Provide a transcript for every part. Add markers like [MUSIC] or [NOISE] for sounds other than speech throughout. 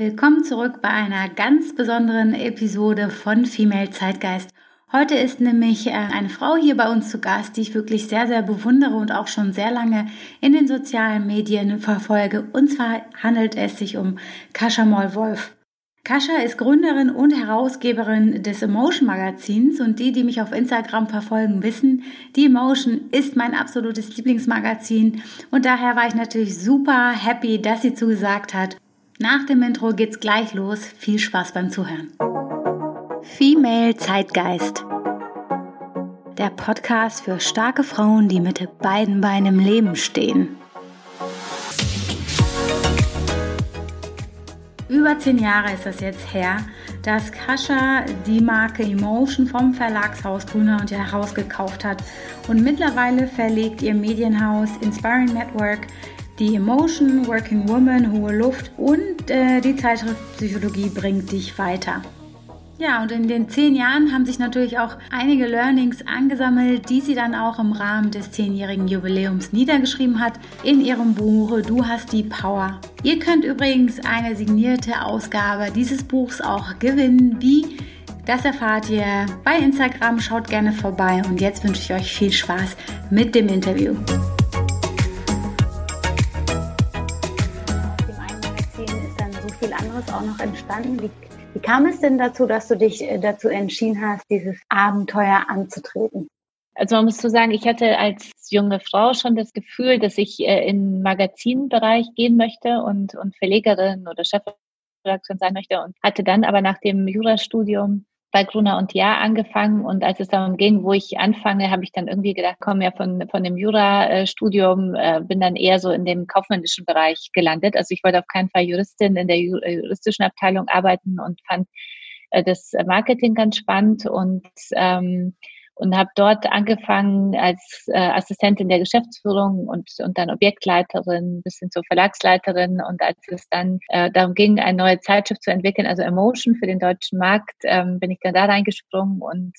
Willkommen zurück bei einer ganz besonderen Episode von Female Zeitgeist. Heute ist nämlich äh, eine Frau hier bei uns zu Gast, die ich wirklich sehr, sehr bewundere und auch schon sehr lange in den sozialen Medien verfolge. Und zwar handelt es sich um Kascha Moll-Wolf. Kascha ist Gründerin und Herausgeberin des Emotion Magazins und die, die mich auf Instagram verfolgen, wissen, die Emotion ist mein absolutes Lieblingsmagazin und daher war ich natürlich super happy, dass sie zugesagt hat nach dem Intro geht's gleich los. Viel Spaß beim Zuhören. Female Zeitgeist. Der Podcast für starke Frauen, die mit beiden Beinen im Leben stehen. Über zehn Jahre ist das jetzt her, dass Kascha die Marke Emotion vom Verlagshaus Grüner und herausgekauft hat. Und mittlerweile verlegt ihr Medienhaus Inspiring Network die Emotion, Working Woman, Hohe Luft und äh, die Zeitschrift Psychologie bringt dich weiter. Ja, und in den zehn Jahren haben sich natürlich auch einige Learnings angesammelt, die sie dann auch im Rahmen des zehnjährigen Jubiläums niedergeschrieben hat in ihrem Buch Du hast die Power. Ihr könnt übrigens eine signierte Ausgabe dieses Buchs auch gewinnen. Wie? Das erfahrt ihr bei Instagram. Schaut gerne vorbei und jetzt wünsche ich euch viel Spaß mit dem Interview. Entstanden? Wie, wie kam es denn dazu, dass du dich äh, dazu entschieden hast, dieses Abenteuer anzutreten? Also man muss so sagen, ich hatte als junge Frau schon das Gefühl, dass ich äh, in Magazinbereich gehen möchte und, und Verlegerin oder Chefredaktion sein möchte und hatte dann aber nach dem Jurastudium bei Gruner und Jahr angefangen und als es darum ging, wo ich anfange, habe ich dann irgendwie gedacht, komme ja von, von dem Jurastudium, äh, bin dann eher so in dem kaufmännischen Bereich gelandet. Also ich wollte auf keinen Fall Juristin in der äh, juristischen Abteilung arbeiten und fand äh, das Marketing ganz spannend und ähm, und habe dort angefangen als äh, Assistentin der Geschäftsführung und, und dann Objektleiterin bis hin zur Verlagsleiterin. Und als es dann äh, darum ging, eine neue Zeitschrift zu entwickeln, also Emotion für den deutschen Markt, ähm, bin ich dann da reingesprungen. Und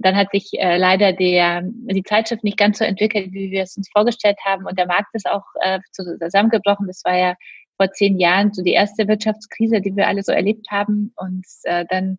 dann hat sich äh, leider der, die Zeitschrift nicht ganz so entwickelt, wie wir es uns vorgestellt haben. Und der Markt ist auch äh, zusammengebrochen. Das war ja vor zehn Jahren so die erste Wirtschaftskrise, die wir alle so erlebt haben. Und äh, dann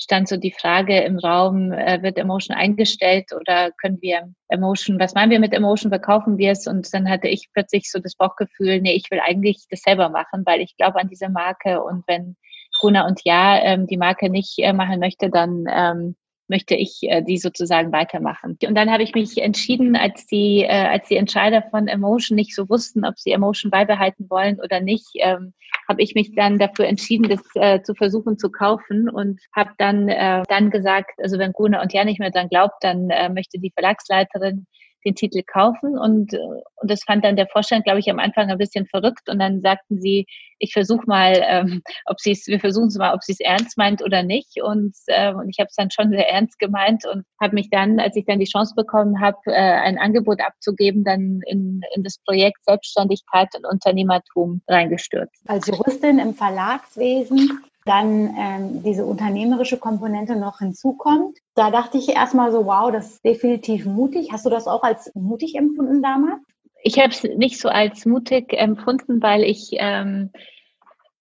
stand so die Frage im Raum, äh, wird Emotion eingestellt oder können wir Emotion, was meinen wir mit Emotion, verkaufen wir es? Und dann hatte ich plötzlich so das Bauchgefühl, nee, ich will eigentlich das selber machen, weil ich glaube an diese Marke und wenn Guna und Ja ähm, die Marke nicht äh, machen möchte, dann ähm, möchte ich äh, die sozusagen weitermachen. Und dann habe ich mich entschieden, als die, äh, als die Entscheider von Emotion nicht so wussten, ob sie Emotion beibehalten wollen oder nicht, ähm, habe ich mich dann dafür entschieden, das äh, zu versuchen zu kaufen und habe dann, äh, dann gesagt, also wenn Guna und Ja nicht mehr dran glaubt, dann äh, möchte die Verlagsleiterin den Titel kaufen. Und, und das fand dann der Vorstand, glaube ich, am Anfang ein bisschen verrückt. Und dann sagten sie, ich versuche mal, ähm, ob sie es, wir versuchen es mal, ob sie es ernst meint oder nicht. Und, äh, und ich habe es dann schon sehr ernst gemeint und habe mich dann, als ich dann die Chance bekommen habe, äh, ein Angebot abzugeben, dann in, in das Projekt Selbstständigkeit und Unternehmertum reingestürzt. Als Juristin im Verlagswesen dann ähm, diese unternehmerische Komponente noch hinzukommt. Da dachte ich erstmal so, wow, das ist definitiv mutig. Hast du das auch als mutig empfunden damals? Ich habe es nicht so als mutig empfunden, weil ich ähm,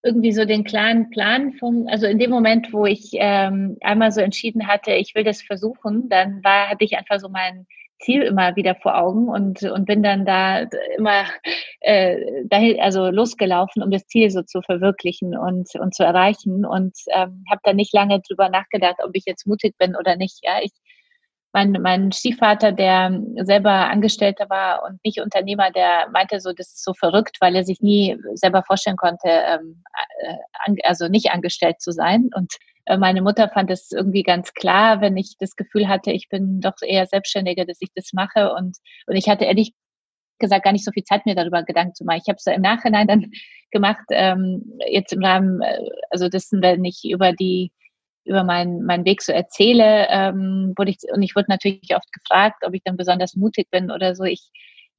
irgendwie so den klaren Plan von, also in dem Moment, wo ich ähm, einmal so entschieden hatte, ich will das versuchen, dann war, hatte ich einfach so mein Ziel immer wieder vor Augen und, und bin dann da immer äh, dahin, also losgelaufen, um das Ziel so zu verwirklichen und, und zu erreichen und ähm, habe dann nicht lange drüber nachgedacht, ob ich jetzt mutig bin oder nicht. Ja, ich mein, mein Stiefvater, der selber Angestellter war und nicht Unternehmer, der meinte so, das ist so verrückt, weil er sich nie selber vorstellen konnte, ähm, äh, also nicht angestellt zu sein. Und meine Mutter fand es irgendwie ganz klar, wenn ich das Gefühl hatte, ich bin doch eher Selbstständiger, dass ich das mache. Und, und ich hatte ehrlich gesagt gar nicht so viel Zeit, mir darüber Gedanken zu machen. Ich habe es im Nachhinein dann [LAUGHS] gemacht, ähm, jetzt im Rahmen, äh, also das, wenn ich über die über meinen, meinen Weg so erzähle, ähm, wurde ich, und ich wurde natürlich oft gefragt, ob ich dann besonders mutig bin oder so. Ich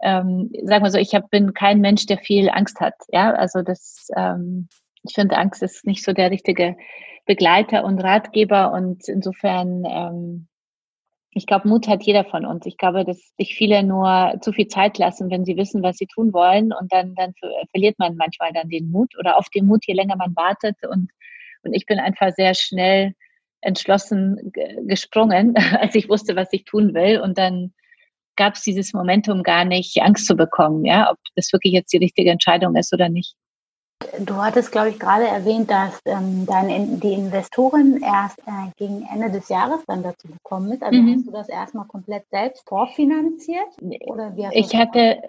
ähm, sag mal so, ich hab, bin kein Mensch, der viel Angst hat. Ja, also das, ähm, ich finde, Angst ist nicht so der richtige Begleiter und Ratgeber und insofern ähm, Ich glaube, Mut hat jeder von uns. Ich glaube, dass sich viele nur zu viel Zeit lassen, wenn sie wissen, was sie tun wollen. Und dann, dann verliert man manchmal dann den Mut oder auf den Mut, je länger man wartet. Und, und ich bin einfach sehr schnell entschlossen gesprungen, [LAUGHS] als ich wusste, was ich tun will. Und dann gab es dieses Momentum gar nicht, Angst zu bekommen, ja, ob das wirklich jetzt die richtige Entscheidung ist oder nicht. Du hattest, glaube ich, gerade erwähnt, dass ähm, deine, die Investorin erst äh, gegen Ende des Jahres dann dazu gekommen ist. Also mhm. hast du das erstmal komplett selbst vorfinanziert? Oder wie ich, hatte,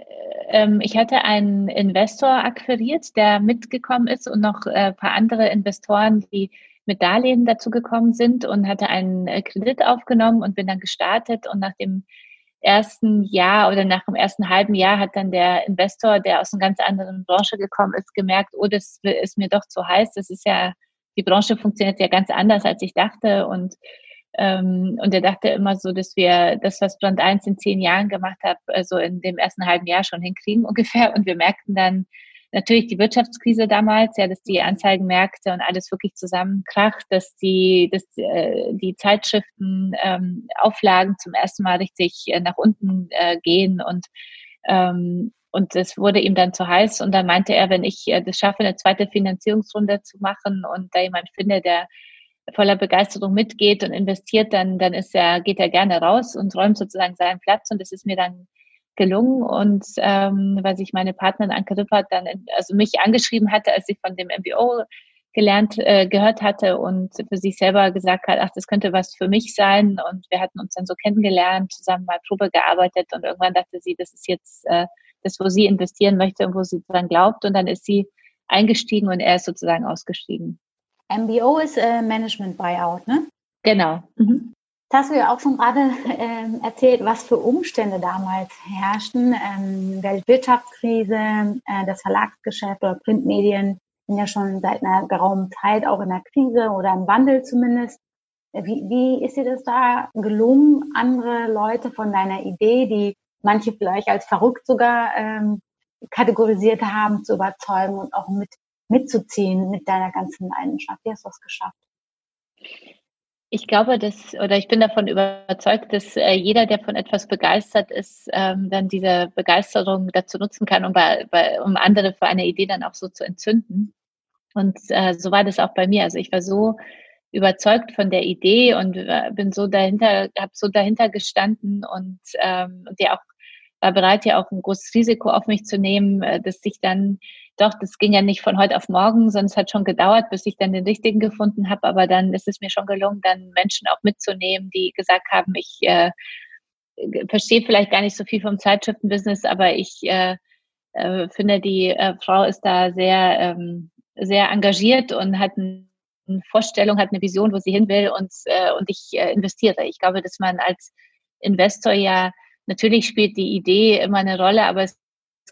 ähm, ich hatte einen Investor akquiriert, der mitgekommen ist und noch äh, ein paar andere Investoren, die mit Darlehen dazu gekommen sind und hatte einen äh, Kredit aufgenommen und bin dann gestartet und nach dem ersten Jahr oder nach dem ersten halben Jahr hat dann der Investor, der aus einer ganz anderen Branche gekommen ist, gemerkt, oh, das ist mir doch zu heiß. Das ist ja, die Branche funktioniert ja ganz anders, als ich dachte. Und, ähm, und er dachte immer so, dass wir das, was Brand 1 in zehn Jahren gemacht hat, also in dem ersten halben Jahr schon hinkriegen [LAUGHS] ungefähr. Und wir merkten dann, natürlich die Wirtschaftskrise damals, ja, dass die Anzeigenmärkte und alles wirklich zusammenkracht, dass die, dass äh, die Zeitschriften ähm, Auflagen zum ersten Mal richtig äh, nach unten äh, gehen und ähm, und es wurde ihm dann zu heiß und dann meinte er, wenn ich äh, das schaffe, eine zweite Finanzierungsrunde zu machen und da jemand finde, der voller Begeisterung mitgeht und investiert, dann, dann ist er, geht er gerne raus und räumt sozusagen seinen Platz und das ist mir dann gelungen und ähm, weil sich meine Partnerin Anke Rippert dann also mich angeschrieben hatte, als sie von dem MBO gelernt äh, gehört hatte und für sich selber gesagt hat, ach, das könnte was für mich sein und wir hatten uns dann so kennengelernt, zusammen mal Probe gearbeitet und irgendwann dachte sie, das ist jetzt äh, das, wo sie investieren möchte und wo sie dran glaubt und dann ist sie eingestiegen und er ist sozusagen ausgestiegen. MBO ist äh, Management Buyout, ne? Genau. Mhm. Das hast du ja auch schon gerade ähm, erzählt, was für Umstände damals herrschten. Ähm, Weltwirtschaftskrise, äh, das Verlagsgeschäft oder Printmedien sind ja schon seit einer geraumen Zeit auch in der Krise oder im Wandel zumindest. Wie, wie ist dir das da gelungen, andere Leute von deiner Idee, die manche vielleicht als verrückt sogar ähm, kategorisiert haben, zu überzeugen und auch mit mitzuziehen mit deiner ganzen Leidenschaft? Wie hast du das geschafft? Ich glaube, dass, oder ich bin davon überzeugt, dass äh, jeder, der von etwas begeistert ist, ähm, dann diese Begeisterung dazu nutzen kann, um, bei, bei, um andere für eine Idee dann auch so zu entzünden. Und äh, so war das auch bei mir. Also ich war so überzeugt von der Idee und äh, bin so dahinter, habe so dahinter gestanden und, ähm, ja auch war bereit, ja auch ein großes Risiko auf mich zu nehmen, äh, dass ich dann doch, das ging ja nicht von heute auf morgen, sondern es hat schon gedauert, bis ich dann den richtigen gefunden habe. Aber dann ist es mir schon gelungen, dann Menschen auch mitzunehmen, die gesagt haben, ich äh, verstehe vielleicht gar nicht so viel vom Zeitschriftenbusiness, aber ich äh, äh, finde, die äh, Frau ist da sehr, ähm, sehr engagiert und hat eine Vorstellung, hat eine Vision, wo sie hin will und, äh, und ich äh, investiere. Ich glaube, dass man als Investor ja natürlich spielt die Idee immer eine Rolle, aber es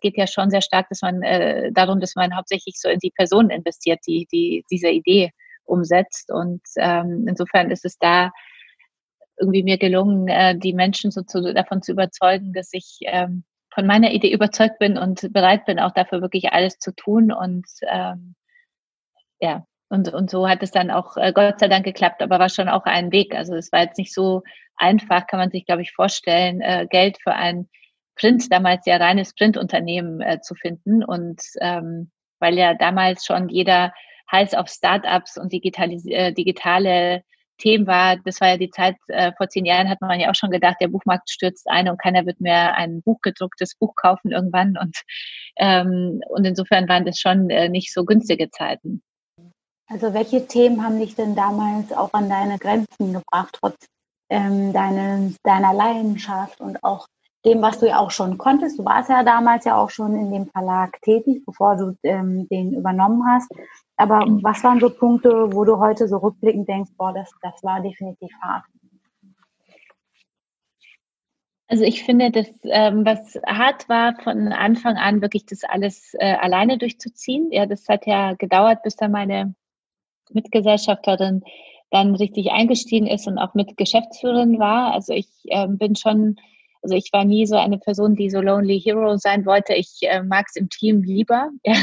geht ja schon sehr stark, dass man äh, darum, dass man hauptsächlich so in die Person investiert, die, die diese Idee umsetzt. Und ähm, insofern ist es da irgendwie mir gelungen, äh, die Menschen so zu, davon zu überzeugen, dass ich ähm, von meiner Idee überzeugt bin und bereit bin, auch dafür wirklich alles zu tun. Und ähm, ja, und, und so hat es dann auch äh, Gott sei Dank geklappt, aber war schon auch ein Weg. Also es war jetzt nicht so einfach, kann man sich, glaube ich, vorstellen, äh, Geld für ein Print, damals ja reines Printunternehmen äh, zu finden. Und ähm, weil ja damals schon jeder heiß auf Startups und digitalis äh, digitale Themen war, das war ja die Zeit, äh, vor zehn Jahren hat man ja auch schon gedacht, der Buchmarkt stürzt ein und keiner wird mehr ein buchgedrucktes Buch kaufen irgendwann. Und, ähm, und insofern waren das schon äh, nicht so günstige Zeiten. Also welche Themen haben dich denn damals auch an deine Grenzen gebracht, trotz ähm, deine, deiner Leidenschaft und auch dem, was du ja auch schon konntest. Du warst ja damals ja auch schon in dem Verlag tätig, bevor du ähm, den übernommen hast. Aber was waren so Punkte, wo du heute so rückblickend denkst, boah, das, das war definitiv hart? Also ich finde, dass ähm, was hart war von Anfang an, wirklich das alles äh, alleine durchzuziehen. Ja, das hat ja gedauert, bis da meine Mitgesellschafterin dann richtig eingestiegen ist und auch mit Geschäftsführerin war. Also ich ähm, bin schon also ich war nie so eine Person, die so Lonely Hero sein wollte. Ich äh, mag es im Team lieber. [LAUGHS] Ja.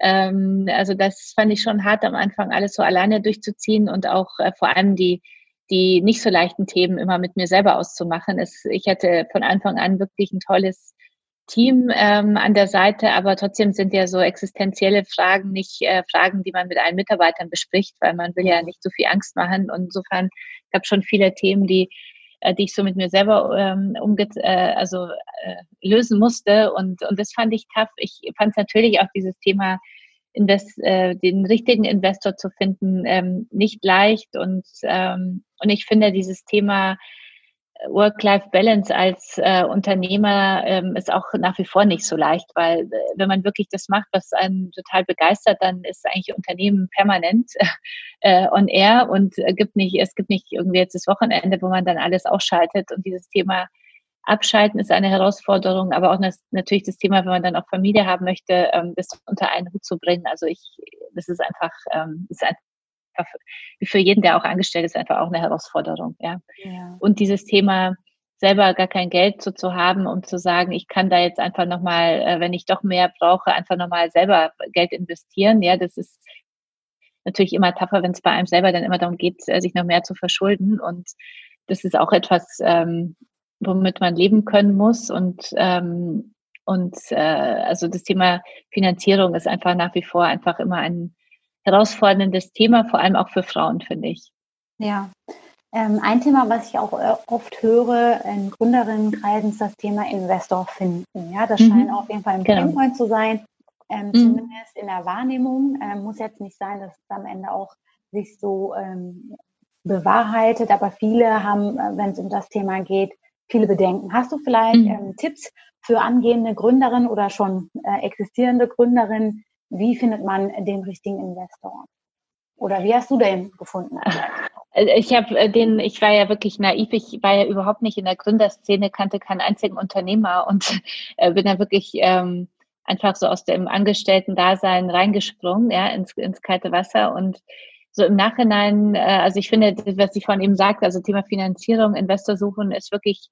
Ähm, also das fand ich schon hart am Anfang, alles so alleine durchzuziehen und auch äh, vor allem die die nicht so leichten Themen immer mit mir selber auszumachen. Es, ich hatte von Anfang an wirklich ein tolles Team ähm, an der Seite, aber trotzdem sind ja so existenzielle Fragen nicht äh, Fragen, die man mit allen Mitarbeitern bespricht, weil man will ja nicht so viel Angst machen. Und insofern gab es schon viele Themen, die äh, die ich so mit mir selber ähm, umge äh, also äh, lösen musste und und das fand ich tough. Ich fand natürlich auch dieses Thema Invest, äh, den richtigen Investor zu finden ähm, nicht leicht und ähm, und ich finde dieses Thema Work-Life-Balance als äh, Unternehmer ähm, ist auch nach wie vor nicht so leicht, weil äh, wenn man wirklich das macht, was einen total begeistert, dann ist eigentlich Unternehmen permanent [LAUGHS] äh, on air und äh, gibt nicht, es gibt nicht irgendwie jetzt das Wochenende, wo man dann alles ausschaltet und dieses Thema Abschalten ist eine Herausforderung, aber auch das, natürlich das Thema, wenn man dann auch Familie haben möchte, ähm, das unter einen Hut zu bringen. Also ich, das ist einfach, ähm, ist einfach für jeden, der auch angestellt ist, einfach auch eine Herausforderung. Ja. ja. Und dieses Thema selber gar kein Geld so zu haben, um zu sagen, ich kann da jetzt einfach nochmal, äh, wenn ich doch mehr brauche, einfach nochmal selber Geld investieren. Ja, das ist natürlich immer tougher, wenn es bei einem selber dann immer darum geht, äh, sich noch mehr zu verschulden. Und das ist auch etwas, ähm, womit man leben können muss. Und ähm, und äh, also das Thema Finanzierung ist einfach nach wie vor einfach immer ein herausforderndes Thema, vor allem auch für Frauen, finde ich. Ja. Ähm, ein Thema, was ich auch äh, oft höre in Gründerinnenkreisen, ist das Thema Investor finden. Ja, das mhm. scheint auf jeden Fall ein genau. Painpoint zu sein, ähm, mhm. zumindest in der Wahrnehmung. Ähm, muss jetzt nicht sein, dass es am Ende auch sich so ähm, bewahrheitet, aber viele haben, äh, wenn es um das Thema geht, viele Bedenken. Hast du vielleicht mhm. ähm, Tipps für angehende Gründerinnen oder schon äh, existierende Gründerinnen, wie findet man den richtigen Investor? Oder wie hast du den gefunden? Äh, ich habe äh, den, ich war ja wirklich naiv, ich war ja überhaupt nicht in der Gründerszene, kannte keinen einzigen Unternehmer und [LAUGHS] äh, bin dann wirklich ähm, einfach so aus dem Angestellten-Dasein reingesprungen, ja, ins, ins kalte Wasser und so im Nachhinein, äh, also ich finde, was ich von ihm sagte, also Thema Finanzierung, Investor suchen, ist wirklich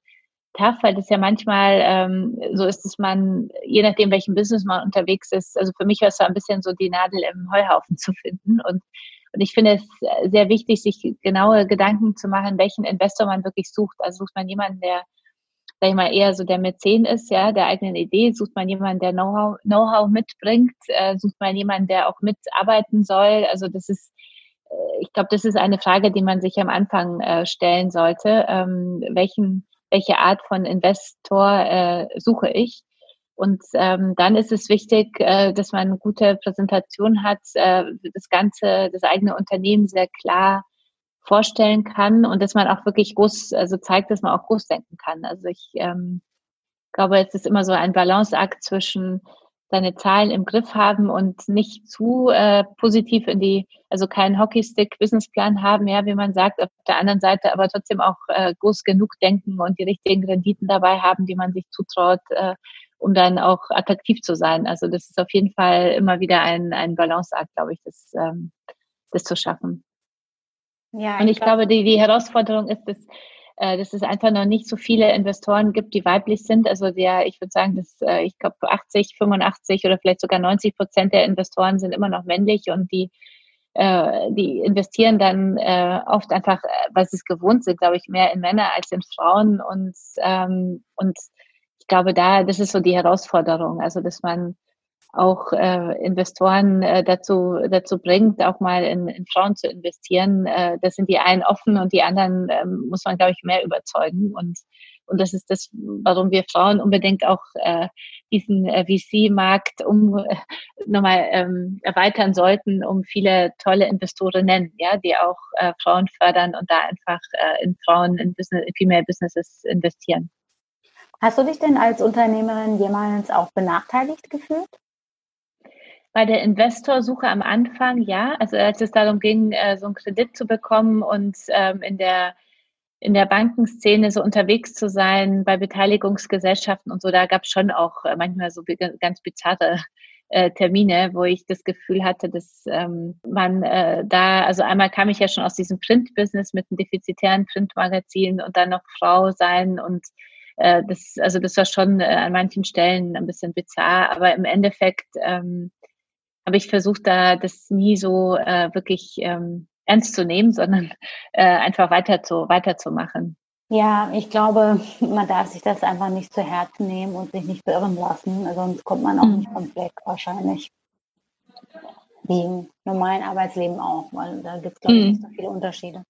tough, weil das ja manchmal ähm, so ist, dass man, je nachdem, welchen Business man unterwegs ist, also für mich war es so ein bisschen so die Nadel im Heuhaufen zu finden. Und, und ich finde es sehr wichtig, sich genaue Gedanken zu machen, welchen Investor man wirklich sucht. Also sucht man jemanden, der, sag ich mal, eher so der Mäzen ist, ja, der eigenen Idee, sucht man jemanden, der Know-how Know mitbringt, äh, sucht man jemanden, der auch mitarbeiten soll. Also das ist äh, ich glaube, das ist eine Frage, die man sich am Anfang äh, stellen sollte. Ähm, welchen welche Art von Investor äh, suche ich. Und ähm, dann ist es wichtig, äh, dass man eine gute Präsentation hat, äh, das ganze, das eigene Unternehmen sehr klar vorstellen kann und dass man auch wirklich groß, also zeigt, dass man auch groß denken kann. Also ich ähm, glaube, es ist immer so ein Balanceakt zwischen seine Zahlen im Griff haben und nicht zu äh, positiv in die, also keinen Hockeystick-Businessplan haben, ja, wie man sagt, auf der anderen Seite aber trotzdem auch äh, groß genug denken und die richtigen Renditen dabei haben, die man sich zutraut, äh, um dann auch attraktiv zu sein. Also das ist auf jeden Fall immer wieder ein, ein Balanceakt, glaube ich, das, ähm, das zu schaffen. Ja, und ich, ich glaube, die, die Herausforderung ist, dass dass es einfach noch nicht so viele Investoren gibt, die weiblich sind. Also der, ich würde sagen, dass äh, ich glaube 80, 85 oder vielleicht sogar 90 Prozent der Investoren sind immer noch männlich und die äh, die investieren dann äh, oft einfach, äh, weil sie es gewohnt sind, glaube ich, mehr in Männer als in Frauen und ähm, und ich glaube, da das ist so die Herausforderung, also dass man auch äh, Investoren äh, dazu, dazu bringt, auch mal in, in Frauen zu investieren. Äh, das sind die einen offen und die anderen äh, muss man, glaube ich, mehr überzeugen. Und, und das ist das, warum wir Frauen unbedingt auch äh, diesen äh, VC-Markt um äh, nochmal ähm, erweitern sollten, um viele tolle Investorinnen, ja, die auch äh, Frauen fördern und da einfach äh, in Frauen in, Business, in Female Businesses investieren. Hast du dich denn als Unternehmerin jemals auch benachteiligt gefühlt? Bei der Investorsuche am Anfang, ja. Also als es darum ging, äh, so einen Kredit zu bekommen und ähm, in der in der Bankenszene so unterwegs zu sein, bei Beteiligungsgesellschaften und so, da gab es schon auch äh, manchmal so ganz bizarre äh, Termine, wo ich das Gefühl hatte, dass ähm, man äh, da, also einmal kam ich ja schon aus diesem Print-Business mit einem defizitären Printmagazin und dann noch Frau sein und äh, das, also das war schon äh, an manchen Stellen ein bisschen bizarr, aber im Endeffekt ähm, habe ich versucht, da das nie so äh, wirklich ähm, ernst zu nehmen, [LAUGHS] sondern äh, einfach weiter zu, weiterzumachen. Ja, ich glaube, man darf sich das einfach nicht zu Herzen nehmen und sich nicht beirren lassen, sonst kommt man auch mhm. nicht vom Fleck wahrscheinlich. Wie im normalen Arbeitsleben auch, weil da gibt es, glaube ich, mhm. nicht so viele Unterschiede.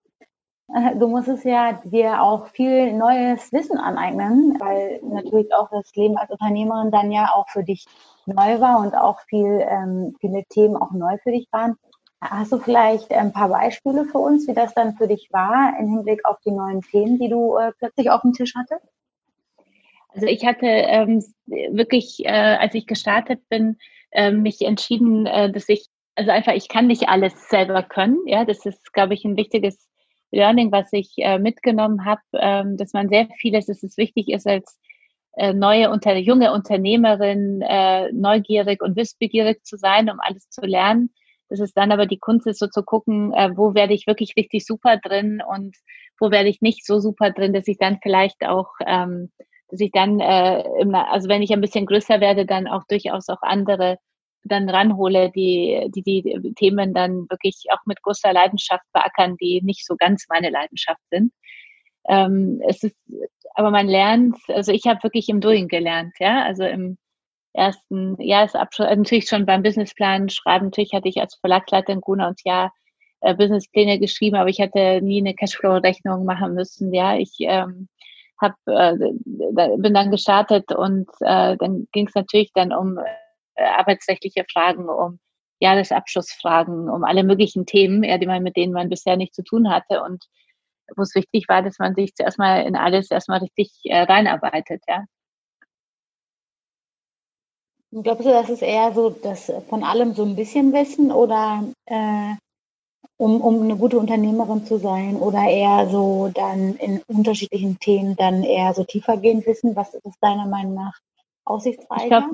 Äh, du musst es ja dir auch viel neues Wissen aneignen, weil natürlich auch das Leben als Unternehmerin dann ja auch für dich neu war und auch viel, ähm, viele Themen auch neu für dich waren. Hast du vielleicht ein paar Beispiele für uns, wie das dann für dich war im Hinblick auf die neuen Themen, die du äh, plötzlich auf dem Tisch hattest? Also ich hatte ähm, wirklich, äh, als ich gestartet bin, äh, mich entschieden, äh, dass ich, also einfach, ich kann nicht alles selber können. Ja, das ist, glaube ich, ein wichtiges Learning, was ich äh, mitgenommen habe, ähm, dass man sehr vieles, dass es wichtig ist, als neue unter, junge Unternehmerin äh, neugierig und wissbegierig zu sein, um alles zu lernen das ist dann aber die Kunst ist so zu gucken, äh, wo werde ich wirklich richtig super drin und wo werde ich nicht so super drin, dass ich dann vielleicht auch, ähm, dass ich dann, äh, immer, also wenn ich ein bisschen größer werde, dann auch durchaus auch andere dann ranhole, die, die die Themen dann wirklich auch mit großer Leidenschaft beackern, die nicht so ganz meine Leidenschaft sind. Ähm, es ist, aber man lernt, also ich habe wirklich im Doing gelernt, ja, also im ersten Jahresabschluss, also natürlich schon beim Businessplan schreiben, natürlich hatte ich als Verlagsleiterin Guna und ja äh, Businesspläne geschrieben, aber ich hatte nie eine Cashflow-Rechnung machen müssen. Ja, ich ähm, hab, äh, bin dann gestartet und äh, dann ging es natürlich dann um äh, arbeitsrechtliche Fragen, um Jahresabschlussfragen, um alle möglichen Themen, ja, die man mit denen man bisher nicht zu tun hatte und wo es wichtig war, dass man sich zuerst mal in alles erstmal richtig äh, reinarbeitet, ja. Glaubst du, das ist eher so, dass von allem so ein bisschen wissen oder äh, um, um eine gute Unternehmerin zu sein oder eher so dann in unterschiedlichen Themen dann eher so tiefergehend wissen? Was ist deiner Meinung nach aussichtsreicher?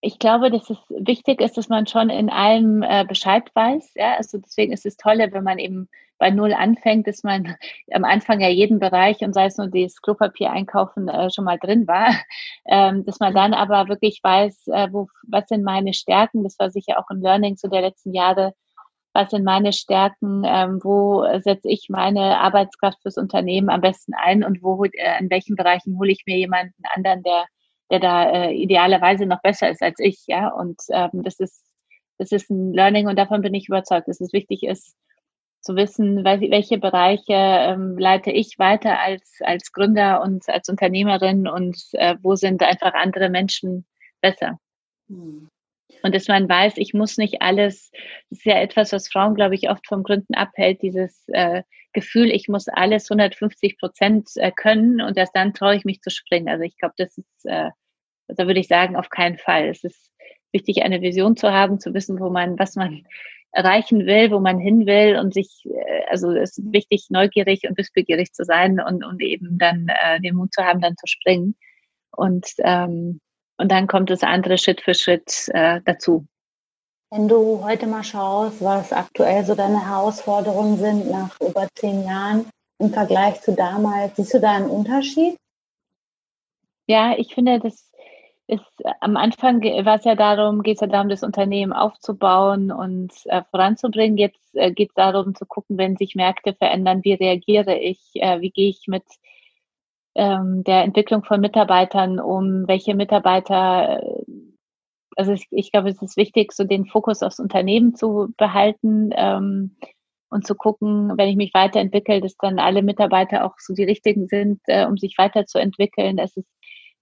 Ich, glaub, ich glaube, dass es wichtig ist, dass man schon in allem äh, Bescheid weiß. Ja? Also deswegen ist es toll, wenn man eben bei Null anfängt, dass man [LAUGHS] am Anfang ja jeden Bereich und sei es nur das Klopapier einkaufen äh, schon mal drin war, [LAUGHS] ähm, dass man dann aber wirklich weiß, äh, wo, was sind meine Stärken, das war sicher auch ein Learning zu der letzten Jahre, was sind meine Stärken, ähm, wo setze ich meine Arbeitskraft fürs Unternehmen am besten ein und wo, äh, in welchen Bereichen hole ich mir jemanden anderen, der, der da äh, idealerweise noch besser ist als ich, ja, und ähm, das ist, das ist ein Learning und davon bin ich überzeugt, dass es wichtig ist, zu wissen, welche Bereiche ähm, leite ich weiter als, als Gründer und als Unternehmerin und äh, wo sind einfach andere Menschen besser. Mhm. Und dass man weiß, ich muss nicht alles, das ist ja etwas, was Frauen, glaube ich, oft vom Gründen abhält, dieses äh, Gefühl, ich muss alles 150 Prozent äh, können und erst dann traue ich mich zu springen. Also ich glaube, das ist, äh, da würde ich sagen, auf keinen Fall. Es ist wichtig, eine Vision zu haben, zu wissen, wo man, was man erreichen will, wo man hin will und sich, äh, also es ist wichtig, neugierig und wissbegierig zu sein und, und eben dann äh, den Mut zu haben, dann zu springen. Und, ähm, und dann kommt das andere Schritt für Schritt äh, dazu. Wenn du heute mal schaust, was aktuell so deine Herausforderungen sind nach über zehn Jahren im Vergleich zu damals, siehst du da einen Unterschied? Ja, ich finde, das ist am Anfang war es ja darum, geht es ja darum, das Unternehmen aufzubauen und äh, voranzubringen. Jetzt äh, geht es darum zu gucken, wenn sich Märkte verändern, wie reagiere ich, äh, wie gehe ich mit ähm, der Entwicklung von Mitarbeitern um, welche Mitarbeiter, äh, also ich, ich, glaube, es ist wichtig, so den Fokus aufs Unternehmen zu behalten ähm, und zu gucken, wenn ich mich weiterentwickle, dass dann alle Mitarbeiter auch so die richtigen sind, äh, um sich weiterzuentwickeln. Es ist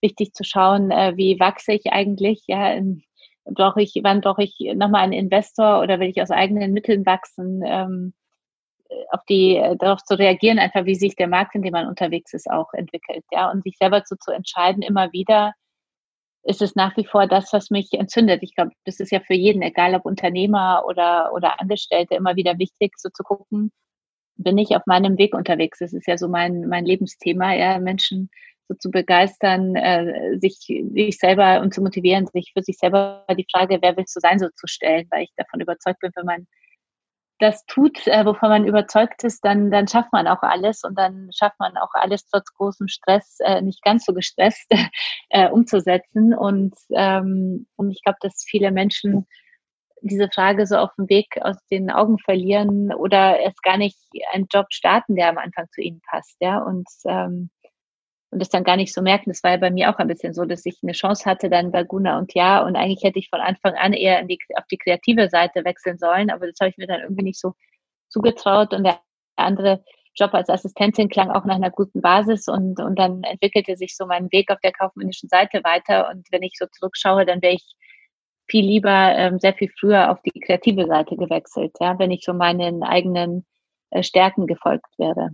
wichtig zu schauen, äh, wie wachse ich eigentlich, ja, in, brauche ich, wann brauche ich nochmal einen Investor oder will ich aus eigenen Mitteln wachsen, ähm, auf die, äh, darauf zu reagieren, einfach wie sich der Markt, in dem man unterwegs ist, auch entwickelt, ja, und sich selber zu, zu entscheiden, immer wieder, ist es nach wie vor das, was mich entzündet. Ich glaube, das ist ja für jeden, egal ob Unternehmer oder, oder Angestellte, immer wieder wichtig, so zu gucken, bin ich auf meinem Weg unterwegs. Das ist ja so mein, mein Lebensthema, ja, Menschen so zu begeistern, äh, sich, sich selber und zu motivieren, sich für sich selber die Frage, wer willst du sein, so zu stellen, weil ich davon überzeugt bin, wenn man das tut, äh, wovon man überzeugt ist, dann, dann schafft man auch alles und dann schafft man auch alles trotz großem Stress, äh, nicht ganz so gestresst, [LAUGHS] äh, umzusetzen. Und, ähm, und ich glaube, dass viele Menschen diese Frage so auf dem Weg aus den Augen verlieren oder erst gar nicht einen Job starten, der am Anfang zu ihnen passt, ja, und, ähm, und das dann gar nicht so merken. Das war ja bei mir auch ein bisschen so, dass ich eine Chance hatte dann bei Guna und Ja und eigentlich hätte ich von Anfang an eher die, auf die kreative Seite wechseln sollen, aber das habe ich mir dann irgendwie nicht so zugetraut und der andere Job als Assistentin klang auch nach einer guten Basis und, und dann entwickelte sich so mein Weg auf der kaufmännischen Seite weiter. Und wenn ich so zurückschaue, dann wäre ich viel lieber ähm, sehr viel früher auf die kreative Seite gewechselt, ja, wenn ich so meinen eigenen äh, Stärken gefolgt wäre.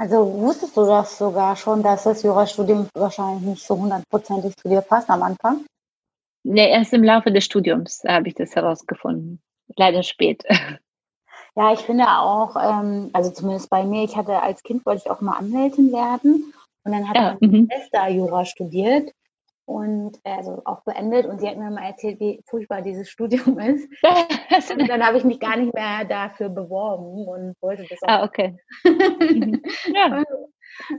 Also wusstest du das sogar schon, dass das Jurastudium wahrscheinlich nicht so hundertprozentig zu dir passt am Anfang? Nee, erst im Laufe des Studiums habe ich das herausgefunden. Leider spät. [LAUGHS] Ja, ich finde auch, ähm, also zumindest bei mir, ich hatte als Kind wollte ich auch mal Anwältin werden und dann hat ja, meine. Schwester Jura studiert und also auch beendet und sie hat mir mal erzählt, wie furchtbar dieses Studium [LAUGHS] ist. [LAUGHS] und dann habe ich mich gar nicht mehr dafür beworben und wollte das auch. Ah, okay. Mhm. [LAUGHS] ja.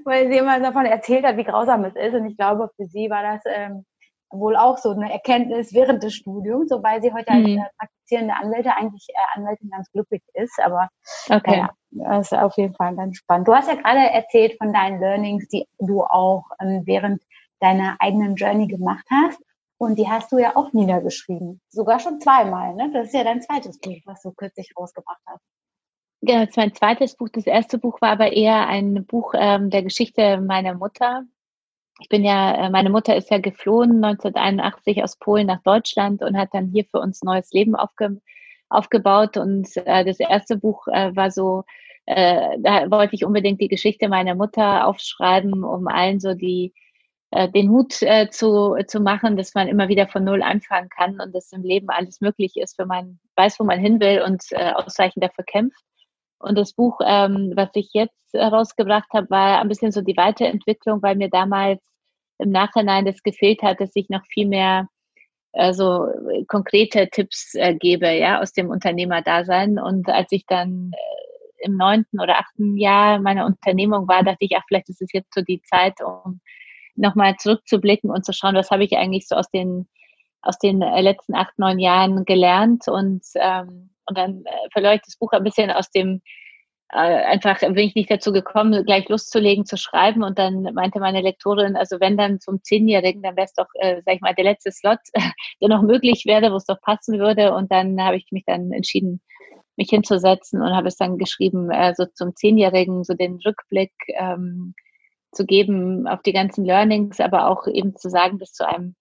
Weil sie immer davon erzählt hat, wie grausam es ist und ich glaube, für sie war das ähm, wohl auch so eine Erkenntnis während des Studiums, wobei sie heute mhm. als praktizierende Anwälte eigentlich äh, Anwältin ganz glücklich ist. Aber okay. ja, das ist auf jeden Fall ganz spannend. Du hast ja gerade erzählt von deinen Learnings, die du auch ähm, während deiner eigenen Journey gemacht hast. Und die hast du ja auch niedergeschrieben. Sogar schon zweimal, ne? Das ist ja dein zweites Buch, was du kürzlich rausgebracht hast. Genau, das ist mein zweites Buch. Das erste Buch war aber eher ein Buch ähm, der Geschichte meiner Mutter ich bin ja, äh, meine Mutter ist ja geflohen 1981 aus Polen nach Deutschland und hat dann hier für uns neues Leben aufge, aufgebaut. Und äh, das erste Buch äh, war so, äh, da wollte ich unbedingt die Geschichte meiner Mutter aufschreiben, um allen so die den Mut äh, zu, zu machen, dass man immer wieder von Null anfangen kann und dass im Leben alles möglich ist, wenn man weiß, wo man hin will und äh, ausreichend dafür kämpft. Und das Buch, ähm, was ich jetzt herausgebracht habe, war ein bisschen so die Weiterentwicklung, weil mir damals im Nachhinein das gefehlt hat, dass ich noch viel mehr äh, so konkrete Tipps äh, gebe, ja, aus dem Unternehmerdasein. Und als ich dann äh, im neunten oder achten Jahr meiner Unternehmung war, dachte ich, ach, vielleicht ist es jetzt so die Zeit, um nochmal zurückzublicken und zu schauen, was habe ich eigentlich so aus den aus den äh, letzten acht, neun Jahren gelernt und ähm, und dann äh, verlor ich das Buch ein bisschen aus dem äh, einfach bin ich nicht dazu gekommen, gleich loszulegen, zu schreiben. Und dann meinte meine Lektorin, also wenn dann zum Zehnjährigen, dann wäre es doch, äh, sag ich mal, der letzte Slot, [LAUGHS] der noch möglich wäre, wo es doch passen würde. Und dann habe ich mich dann entschieden, mich hinzusetzen und habe es dann geschrieben, äh, so zum Zehnjährigen, so den Rückblick ähm, zu geben auf die ganzen Learnings, aber auch eben zu sagen, dass zu einem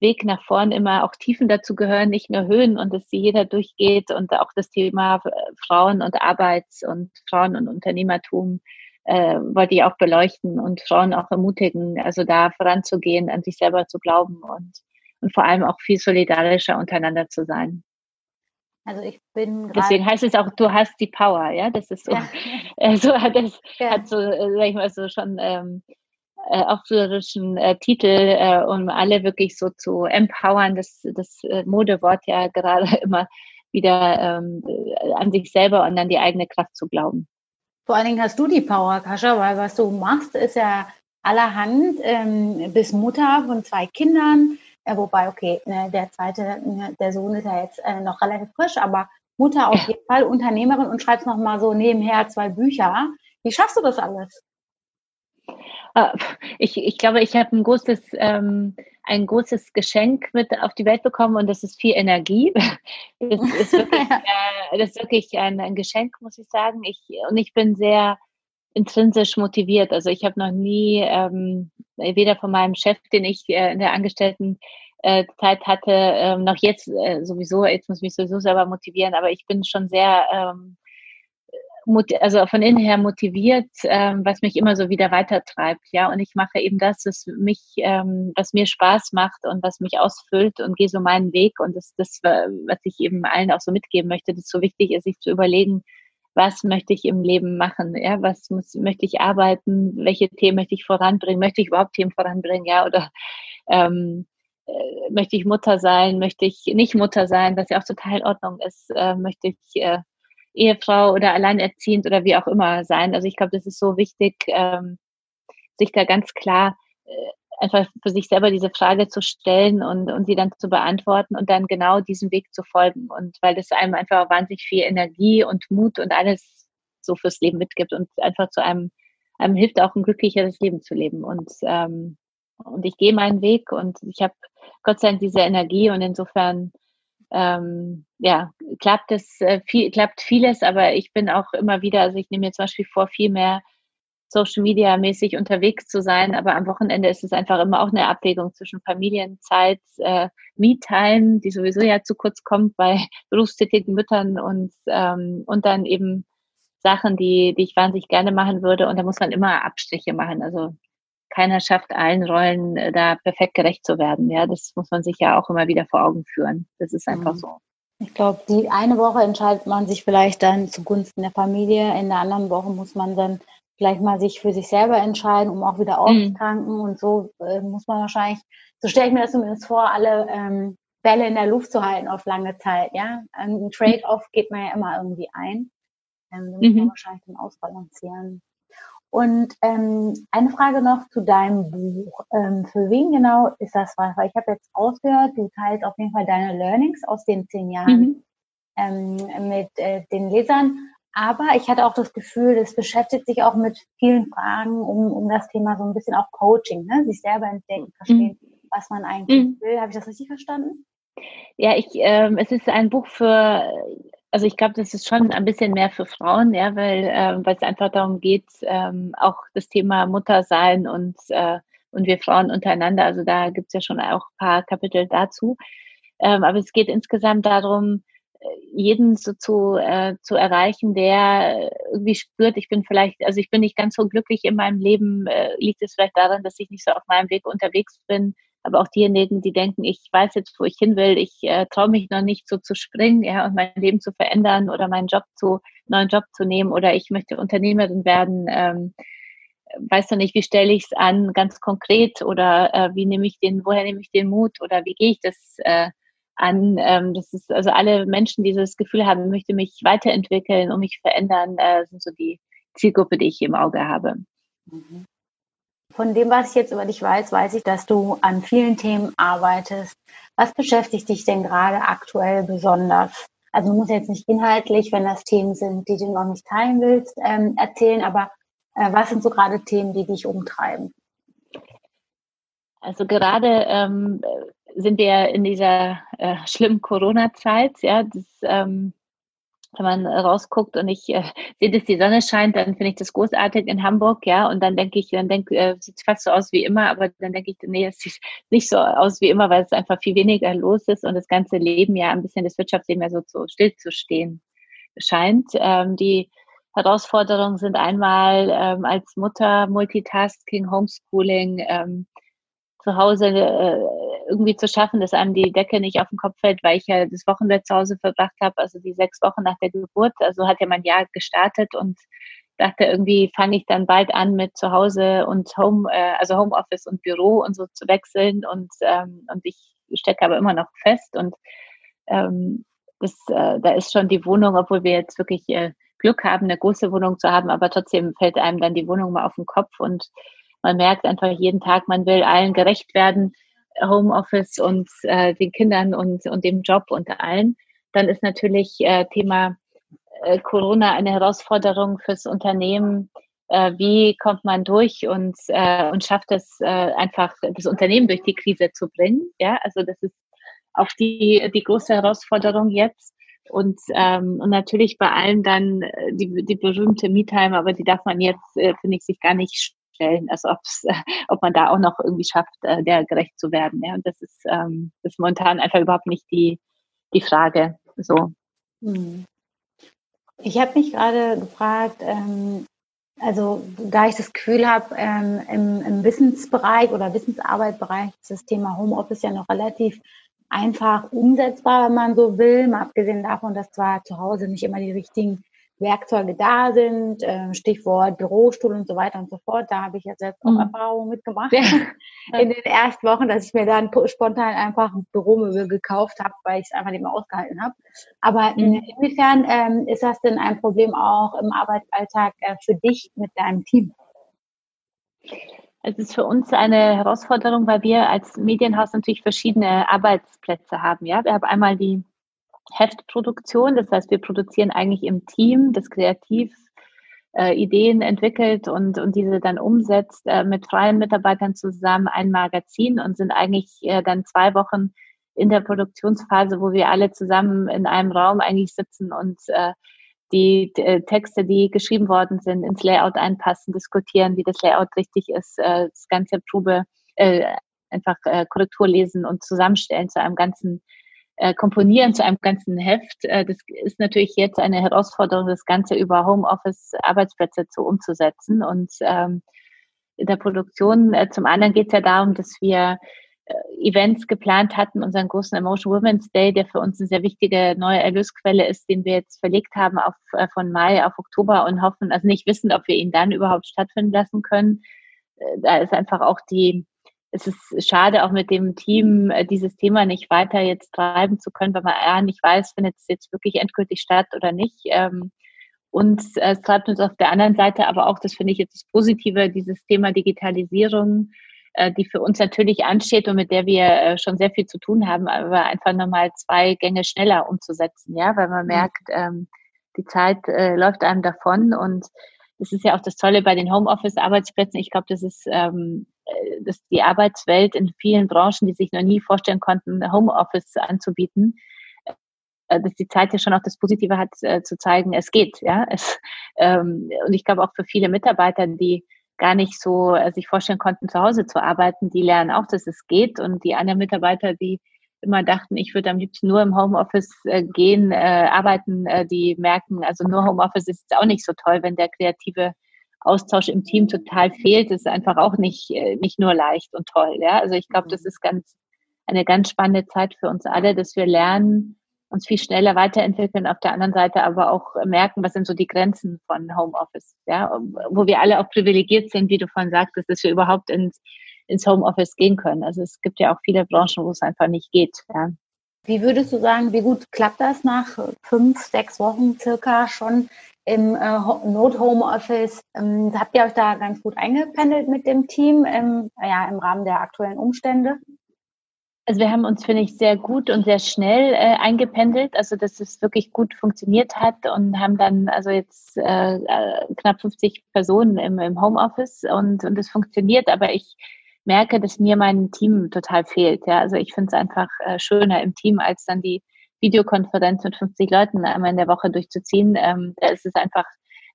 Weg nach vorn immer auch Tiefen dazu gehören, nicht nur Höhen und dass sie jeder durchgeht und auch das Thema äh, Frauen und Arbeits- und Frauen und Unternehmertum äh, wollte ich auch beleuchten und Frauen auch ermutigen, also da voranzugehen, an sich selber zu glauben und, und vor allem auch viel solidarischer untereinander zu sein. Also ich bin Deswegen heißt es auch, du hast die Power, ja. Das ist so, ja. [LAUGHS] äh, so hat das ja. hat so, äh, sag ich mal, so schon ähm, äh, aufrührerischen äh, Titel, äh, um alle wirklich so zu empowern, das, das äh, Modewort ja gerade [LAUGHS] immer wieder ähm, an sich selber und an die eigene Kraft zu glauben. Vor allen Dingen hast du die Power, Kascha, weil was du machst, ist ja allerhand, ähm, bist Mutter von zwei Kindern, äh, wobei, okay, ne, der zweite, ne, der Sohn ist ja jetzt äh, noch relativ frisch, aber Mutter auf jeden Fall, Unternehmerin und schreibst noch mal so nebenher zwei Bücher. Wie schaffst du das alles? Äh, ich, ich glaube, ich habe ein großes, ähm, ein großes Geschenk mit auf die Welt bekommen und das ist viel Energie. [LAUGHS] Das ist wirklich, [LAUGHS] äh, das ist wirklich ein, ein, Geschenk, muss ich sagen. Ich, und ich bin sehr intrinsisch motiviert. Also ich habe noch nie, ähm, weder von meinem Chef, den ich äh, in der Angestellten äh, Zeit hatte, ähm, noch jetzt äh, sowieso, jetzt muss ich mich sowieso selber motivieren, aber ich bin schon sehr ähm, also von innen her motiviert, ähm, was mich immer so wieder weitertreibt, ja. Und ich mache eben das, was mich, ähm, was mir Spaß macht und was mich ausfüllt und gehe so meinen Weg. Und das, das, was ich eben allen auch so mitgeben möchte, das so wichtig ist, sich zu überlegen, was möchte ich im Leben machen, ja, was muss, möchte ich arbeiten, welche Themen möchte ich voranbringen, möchte ich überhaupt Themen voranbringen, ja, oder ähm, äh, möchte ich Mutter sein, möchte ich nicht Mutter sein, was ja auch total in Ordnung ist, äh, möchte ich äh, Ehefrau oder alleinerziehend oder wie auch immer sein. Also ich glaube, das ist so wichtig, ähm, sich da ganz klar äh, einfach für sich selber diese Frage zu stellen und, und sie dann zu beantworten und dann genau diesem Weg zu folgen. Und weil das einem einfach wahnsinnig viel Energie und Mut und alles so fürs Leben mitgibt und einfach zu einem, einem hilft auch ein glücklicheres Leben zu leben. Und, ähm, und ich gehe meinen Weg und ich habe Gott sei Dank diese Energie und insofern ähm, ja, klappt es äh, viel, klappt vieles, aber ich bin auch immer wieder, also ich nehme mir zum Beispiel vor, viel mehr Social Media mäßig unterwegs zu sein, aber am Wochenende ist es einfach immer auch eine Abwägung zwischen Familienzeit, äh, Me-Time, die sowieso ja zu kurz kommt bei [LAUGHS] berufstätigen Müttern und, ähm, und dann eben Sachen, die, die ich wahnsinnig gerne machen würde. Und da muss man immer Abstriche machen. Also keiner schafft allen Rollen äh, da perfekt gerecht zu werden. Ja, das muss man sich ja auch immer wieder vor Augen führen. Das ist einfach mhm. so. Ich glaube, die eine Woche entscheidet man sich vielleicht dann zugunsten der Familie, in der anderen Woche muss man dann vielleicht mal sich für sich selber entscheiden, um auch wieder aufzutanken. Mhm. Und so äh, muss man wahrscheinlich, so stelle ich mir das zumindest vor, alle ähm, Bälle in der Luft zu halten auf lange Zeit. Ja, ein Trade-off geht man ja immer irgendwie ein. Ähm, muss mhm. man wahrscheinlich dann ausbalancieren. Und ähm, eine Frage noch zu deinem Buch. Ähm, für wen genau ist das was? Weil ich habe jetzt ausgehört, du teilst auf jeden Fall deine Learnings aus den zehn Jahren mhm. ähm, mit äh, den Lesern. Aber ich hatte auch das Gefühl, das beschäftigt sich auch mit vielen Fragen um, um das Thema so ein bisschen auch Coaching, ne? sich selber entdecken, verstehen, mhm. was man eigentlich mhm. will. Habe ich das richtig verstanden? Ja, ich, ähm, es ist ein Buch für, also ich glaube, das ist schon ein bisschen mehr für Frauen, ja, weil, ähm, es einfach darum geht, ähm, auch das Thema Mutter sein und, äh, und wir Frauen untereinander. Also da gibt es ja schon auch ein paar Kapitel dazu. Ähm, aber es geht insgesamt darum, jeden so zu, äh, zu erreichen, der irgendwie spürt, ich bin vielleicht, also ich bin nicht ganz so glücklich in meinem Leben, äh, liegt es vielleicht daran, dass ich nicht so auf meinem Weg unterwegs bin, aber auch diejenigen, die denken, ich weiß jetzt, wo ich hin will, ich äh, traue mich noch nicht so zu springen, ja, und mein Leben zu verändern oder meinen Job zu, neuen Job zu nehmen oder ich möchte Unternehmerin werden, ähm, weiß noch nicht, wie stelle ich es an, ganz konkret oder äh, wie nehme ich den, woher nehme ich den Mut oder wie gehe ich das äh, an. Ähm, das ist also alle Menschen, die das Gefühl haben, ich möchte mich weiterentwickeln und mich verändern, äh, sind so die Zielgruppe, die ich im Auge habe. Mhm. Von dem, was ich jetzt über dich weiß, weiß ich, dass du an vielen Themen arbeitest. Was beschäftigt dich denn gerade aktuell besonders? Also du musst jetzt nicht inhaltlich, wenn das Themen sind, die du noch nicht teilen willst, ähm, erzählen, aber äh, was sind so gerade Themen, die dich umtreiben? Also gerade ähm, sind wir in dieser äh, schlimmen Corona-Zeit, ja, das, ähm, wenn man rausguckt und ich äh, sehe, dass die Sonne scheint, dann finde ich das großartig in Hamburg, ja, und dann denke ich, dann denke, äh, sieht fast so aus wie immer, aber dann denke ich, nee, es sieht nicht so aus wie immer, weil es einfach viel weniger los ist und das ganze Leben ja ein bisschen das Wirtschaftsleben ja so zu, still zu stehen scheint. Ähm, die Herausforderungen sind einmal ähm, als Mutter Multitasking, Homeschooling, ähm, zu Hause äh, irgendwie zu schaffen, dass einem die Decke nicht auf den Kopf fällt, weil ich ja das Wochenbett zu Hause verbracht habe, also die sechs Wochen nach der Geburt. Also hat ja mein Jahr gestartet und dachte irgendwie fange ich dann bald an mit zu Hause und Home, äh, also Homeoffice und Büro und so zu wechseln und ähm, und ich stecke aber immer noch fest und ähm, das, äh, da ist schon die Wohnung, obwohl wir jetzt wirklich äh, Glück haben, eine große Wohnung zu haben, aber trotzdem fällt einem dann die Wohnung mal auf den Kopf und man merkt einfach jeden Tag, man will allen gerecht werden, Homeoffice und äh, den Kindern und, und dem Job und allen. Dann ist natürlich äh, Thema äh, Corona eine Herausforderung fürs Unternehmen. Äh, wie kommt man durch und, äh, und schafft es äh, einfach, das Unternehmen durch die Krise zu bringen? Ja, also das ist auch die, die große Herausforderung jetzt. Und, ähm, und natürlich bei allen dann die, die berühmte Me-Time, aber die darf man jetzt, äh, finde ich, sich gar nicht stellen, also ob's, ob man da auch noch irgendwie schafft, äh, der gerecht zu werden. Ja? Und das ist, ähm, das ist momentan einfach überhaupt nicht die, die Frage. So. Hm. Ich habe mich gerade gefragt, ähm, also da ich das Gefühl habe, ähm, im, im Wissensbereich oder Wissensarbeitbereich ist das Thema Homeoffice ja noch relativ einfach umsetzbar, wenn man so will, mal abgesehen davon, dass zwar zu Hause nicht immer die richtigen Werkzeuge da sind, äh, Stichwort Bürostuhl und so weiter und so fort. Da habe ich jetzt selbst auch mhm. Erfahrungen mitgemacht ja. [LAUGHS] in den ersten Wochen, dass ich mir dann spontan einfach ein Büromöbel gekauft habe, weil ich es einfach nicht mehr ausgehalten habe. Aber mhm. inwiefern ähm, ist das denn ein Problem auch im Arbeitsalltag äh, für dich mit deinem Team? Es ist für uns eine Herausforderung, weil wir als Medienhaus natürlich verschiedene Arbeitsplätze haben. Ja, wir haben einmal die Heftproduktion, das heißt, wir produzieren eigentlich im Team, das kreativ äh, Ideen entwickelt und, und diese dann umsetzt äh, mit freien Mitarbeitern zusammen ein Magazin und sind eigentlich äh, dann zwei Wochen in der Produktionsphase, wo wir alle zusammen in einem Raum eigentlich sitzen und äh, die äh, Texte, die geschrieben worden sind, ins Layout einpassen, diskutieren, wie das Layout richtig ist, äh, das ganze Probe äh, einfach Korrektur lesen und zusammenstellen zu einem ganzen äh, komponieren zu einem ganzen Heft. Äh, das ist natürlich jetzt eine Herausforderung, das Ganze über Homeoffice-Arbeitsplätze zu umzusetzen. Und ähm, in der Produktion, äh, zum anderen geht es ja darum, dass wir äh, Events geplant hatten, unseren großen Emotion Women's Day, der für uns eine sehr wichtige neue Erlösquelle ist, den wir jetzt verlegt haben auf, äh, von Mai auf Oktober und hoffen, also nicht wissen, ob wir ihn dann überhaupt stattfinden lassen können. Äh, da ist einfach auch die, es ist schade, auch mit dem Team dieses Thema nicht weiter jetzt treiben zu können, weil man ja nicht weiß, findet es jetzt wirklich endgültig statt oder nicht. Ähm, und es treibt uns auf der anderen Seite aber auch, das finde ich jetzt das Positive, dieses Thema Digitalisierung, äh, die für uns natürlich ansteht und mit der wir äh, schon sehr viel zu tun haben, aber einfach nochmal zwei Gänge schneller umzusetzen, ja, weil man mhm. merkt, ähm, die Zeit äh, läuft einem davon und das ist ja auch das Tolle bei den Homeoffice-Arbeitsplätzen. Ich glaube, das ist, ähm, äh, dass die Arbeitswelt in vielen Branchen, die sich noch nie vorstellen konnten, Homeoffice anzubieten, dass die Zeit ja schon auch das Positive hat, äh, zu zeigen, es geht. Ja, [LAUGHS] es, ähm, und ich glaube auch für viele Mitarbeiter, die gar nicht so äh, sich vorstellen konnten, zu Hause zu arbeiten, die lernen auch, dass es geht. Und die anderen Mitarbeiter, die immer dachten, ich würde am liebsten nur im Homeoffice äh, gehen, äh, arbeiten, äh, die merken, also nur Homeoffice ist auch nicht so toll, wenn der kreative Austausch im Team total fehlt. Das ist einfach auch nicht, äh, nicht nur leicht und toll. Ja? Also ich glaube, das mhm. ist ganz eine ganz spannende Zeit für uns alle, dass wir lernen, uns viel schneller weiterentwickeln, auf der anderen Seite aber auch merken, was sind so die Grenzen von Homeoffice, ja, wo wir alle auch privilegiert sind, wie du vorhin sagtest, dass wir überhaupt ins, ins Homeoffice gehen können. Also es gibt ja auch viele Branchen, wo es einfach nicht geht. Ja. Wie würdest du sagen, wie gut klappt das nach fünf, sechs Wochen circa schon im äh, Not-Home-Office? Ähm, habt ihr euch da ganz gut eingependelt mit dem Team im, ja, im Rahmen der aktuellen Umstände? Also wir haben uns, finde ich, sehr gut und sehr schnell äh, eingependelt, also dass es wirklich gut funktioniert hat und haben dann also jetzt äh, äh knapp 50 Personen im, im Homeoffice und, und es funktioniert, aber ich merke, dass mir mein Team total fehlt. Ja? Also ich finde es einfach äh, schöner im Team, als dann die Videokonferenz mit 50 Leuten einmal in der Woche durchzuziehen. Ähm, da ist es einfach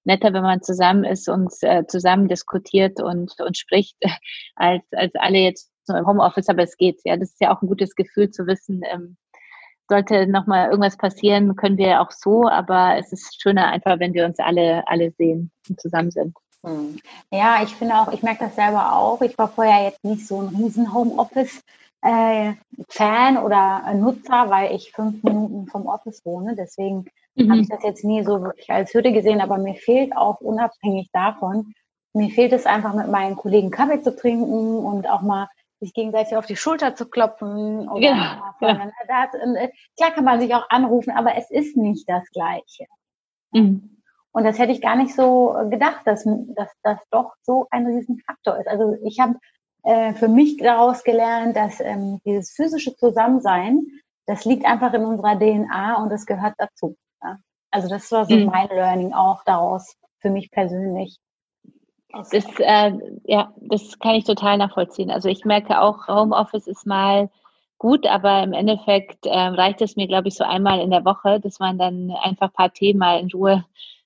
netter, wenn man zusammen ist und äh, zusammen diskutiert und, und spricht, [LAUGHS] als, als alle jetzt im Homeoffice, aber es geht. Ja, das ist ja auch ein gutes Gefühl zu wissen, ähm, sollte nochmal irgendwas passieren, können wir auch so, aber es ist schöner einfach, wenn wir uns alle, alle sehen und zusammen sind. Hm. Ja, ich finde auch, ich merke das selber auch. Ich war vorher jetzt nicht so ein riesen Homeoffice. Äh, Fan oder Nutzer, weil ich fünf Minuten vom Office wohne. Deswegen mhm. habe ich das jetzt nie so wirklich als Hürde gesehen, aber mir fehlt auch unabhängig davon, mir fehlt es einfach mit meinen Kollegen Kaffee zu trinken und auch mal sich gegenseitig auf die Schulter zu klopfen. Oder ja, ja. Das, äh, klar kann man sich auch anrufen, aber es ist nicht das Gleiche. Mhm. Und das hätte ich gar nicht so gedacht, dass, dass das doch so ein Riesenfaktor ist. Also ich habe äh, für mich daraus gelernt, dass ähm, dieses physische Zusammensein, das liegt einfach in unserer DNA und das gehört dazu. Ja? Also das war so mhm. mein Learning auch daraus für mich persönlich. Das, äh, ja, das kann ich total nachvollziehen. Also ich merke auch, Homeoffice ist mal gut, aber im Endeffekt äh, reicht es mir, glaube ich, so einmal in der Woche, dass man dann einfach ein paar Themen mal in Ruhe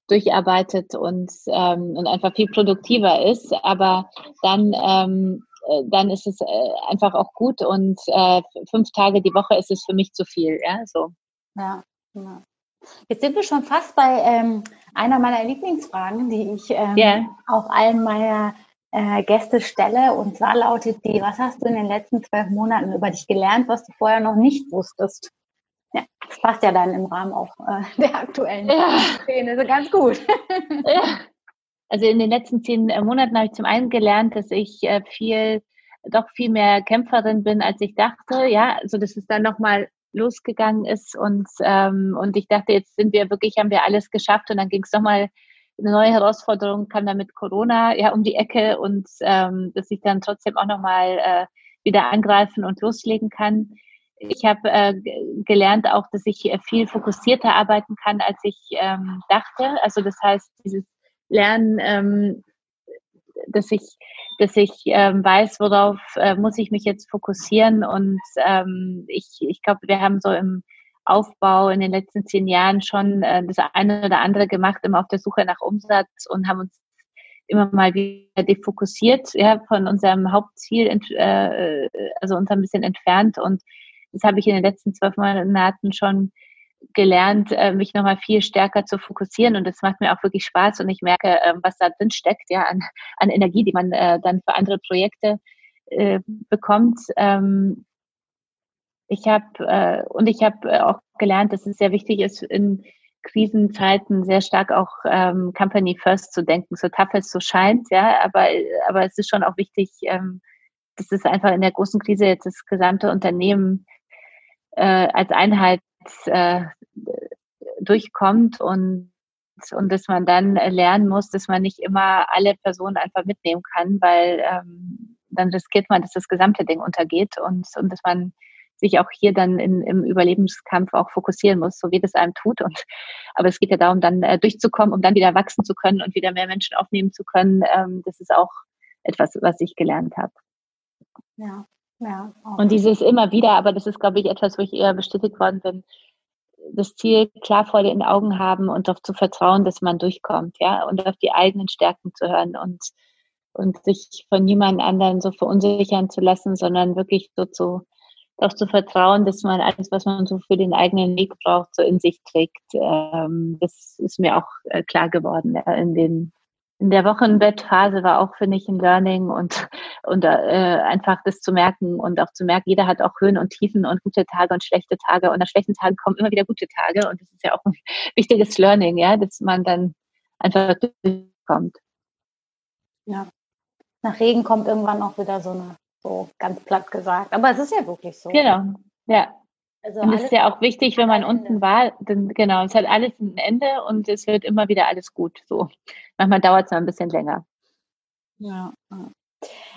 durcharbeitet und, ähm, und einfach viel produktiver ist. Aber dann, ähm, äh, dann ist es äh, einfach auch gut und äh, fünf Tage die Woche ist es für mich zu viel. Ja, so. Ja, ja. Jetzt sind wir schon fast bei ähm, einer meiner Lieblingsfragen, die ich ähm, yeah. auch allen meiner äh, Gäste stelle. Und zwar lautet die, was hast du in den letzten zwölf Monaten über dich gelernt, was du vorher noch nicht wusstest? Ja, das passt ja dann im Rahmen auch äh, der aktuellen ja. Szene so ganz gut. ja. [LAUGHS] Also in den letzten zehn äh, Monaten habe ich zum einen gelernt, dass ich äh, viel doch viel mehr Kämpferin bin, als ich dachte. Ja, also das ist dann nochmal losgegangen ist und, ähm, und ich dachte, jetzt sind wir wirklich, haben wir alles geschafft und dann ging es nochmal eine neue Herausforderung kam dann mit Corona ja um die Ecke und ähm, dass ich dann trotzdem auch nochmal äh, wieder angreifen und loslegen kann. Ich habe äh, gelernt auch, dass ich viel fokussierter arbeiten kann, als ich ähm, dachte. Also das heißt, dieses Lernen, ähm, dass ich, dass ich ähm, weiß, worauf äh, muss ich mich jetzt fokussieren. Und ähm, ich, ich glaube, wir haben so im Aufbau in den letzten zehn Jahren schon äh, das eine oder andere gemacht, immer auf der Suche nach Umsatz und haben uns immer mal wieder defokussiert, ja, von unserem Hauptziel, äh, also uns ein bisschen entfernt. Und das habe ich in den letzten zwölf Monaten schon gelernt, äh, mich nochmal viel stärker zu fokussieren. Und das macht mir auch wirklich Spaß. Und ich merke, äh, was da drin steckt, ja, an, an Energie, die man äh, dann für andere Projekte äh, bekommt. Ähm, ich habe und ich habe auch gelernt, dass es sehr wichtig ist, in Krisenzeiten sehr stark auch ähm, Company First zu denken, so tough es so scheint, ja, aber, aber es ist schon auch wichtig, ähm, dass es einfach in der großen Krise jetzt das gesamte Unternehmen als Einheit äh, durchkommt und und dass man dann lernen muss, dass man nicht immer alle Personen einfach mitnehmen kann, weil ähm, dann riskiert man, dass das gesamte Ding untergeht und, und dass man sich auch hier dann in, im Überlebenskampf auch fokussieren muss, so wie das einem tut. Und, aber es geht ja darum, dann äh, durchzukommen, um dann wieder wachsen zu können und wieder mehr Menschen aufnehmen zu können. Ähm, das ist auch etwas, was ich gelernt habe. Ja, ja. Und dieses immer wieder, aber das ist, glaube ich, etwas, wo ich eher bestätigt worden bin, das Ziel klar vor den Augen haben und darauf zu vertrauen, dass man durchkommt, ja, und auf die eigenen Stärken zu hören und, und sich von niemand anderen so verunsichern zu lassen, sondern wirklich so zu, darauf zu vertrauen, dass man alles, was man so für den eigenen Weg braucht, so in sich trägt. Ähm, das ist mir auch äh, klar geworden in den in der Wochenbettphase war auch, finde ich, ein Learning und, und äh, einfach das zu merken und auch zu merken, jeder hat auch Höhen und Tiefen und gute Tage und schlechte Tage und nach schlechten Tagen kommen immer wieder gute Tage und das ist ja auch ein [LAUGHS] wichtiges Learning, ja, dass man dann einfach durchkommt. Ja. Nach Regen kommt irgendwann auch wieder so eine, so ganz platt gesagt. Aber es ist ja wirklich so. Genau, ja. Also und es ist ja auch wichtig, wenn man unten war, denn genau, es hat alles ein Ende und es wird immer wieder alles gut. So. Manchmal dauert es noch ein bisschen länger. Ja.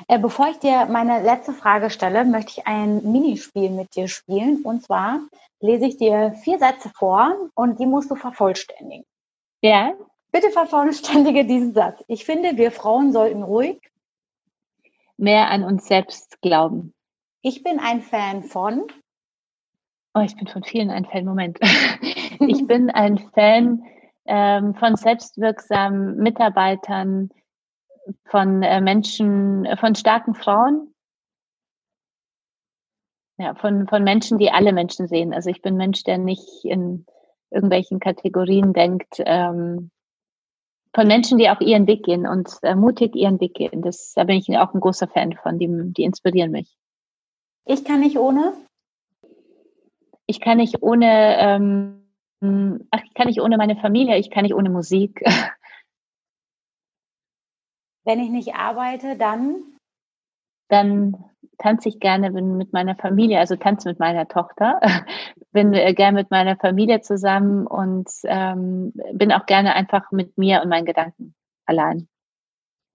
Äh, bevor ich dir meine letzte Frage stelle, möchte ich ein Minispiel mit dir spielen. Und zwar lese ich dir vier Sätze vor und die musst du vervollständigen. Ja. Bitte vervollständige diesen Satz. Ich finde, wir Frauen sollten ruhig mehr an uns selbst glauben. Ich bin ein Fan von Oh, ich bin von vielen ein Fan. Moment. [LAUGHS] ich bin ein Fan ähm, von selbstwirksamen Mitarbeitern, von äh, Menschen, von starken Frauen. Ja, von, von Menschen, die alle Menschen sehen. Also ich bin Mensch, der nicht in irgendwelchen Kategorien denkt. Ähm, von Menschen, die auch ihren Weg gehen und äh, mutig ihren Weg gehen. Das, da bin ich auch ein großer Fan von, die, die inspirieren mich. Ich kann nicht ohne ich kann nicht ohne, ähm, ach, ich kann nicht ohne meine Familie, ich kann nicht ohne Musik. [LAUGHS] Wenn ich nicht arbeite, dann? Dann tanze ich gerne mit meiner Familie, also tanze mit meiner Tochter, [LAUGHS] bin äh, gerne mit meiner Familie zusammen und ähm, bin auch gerne einfach mit mir und meinen Gedanken allein.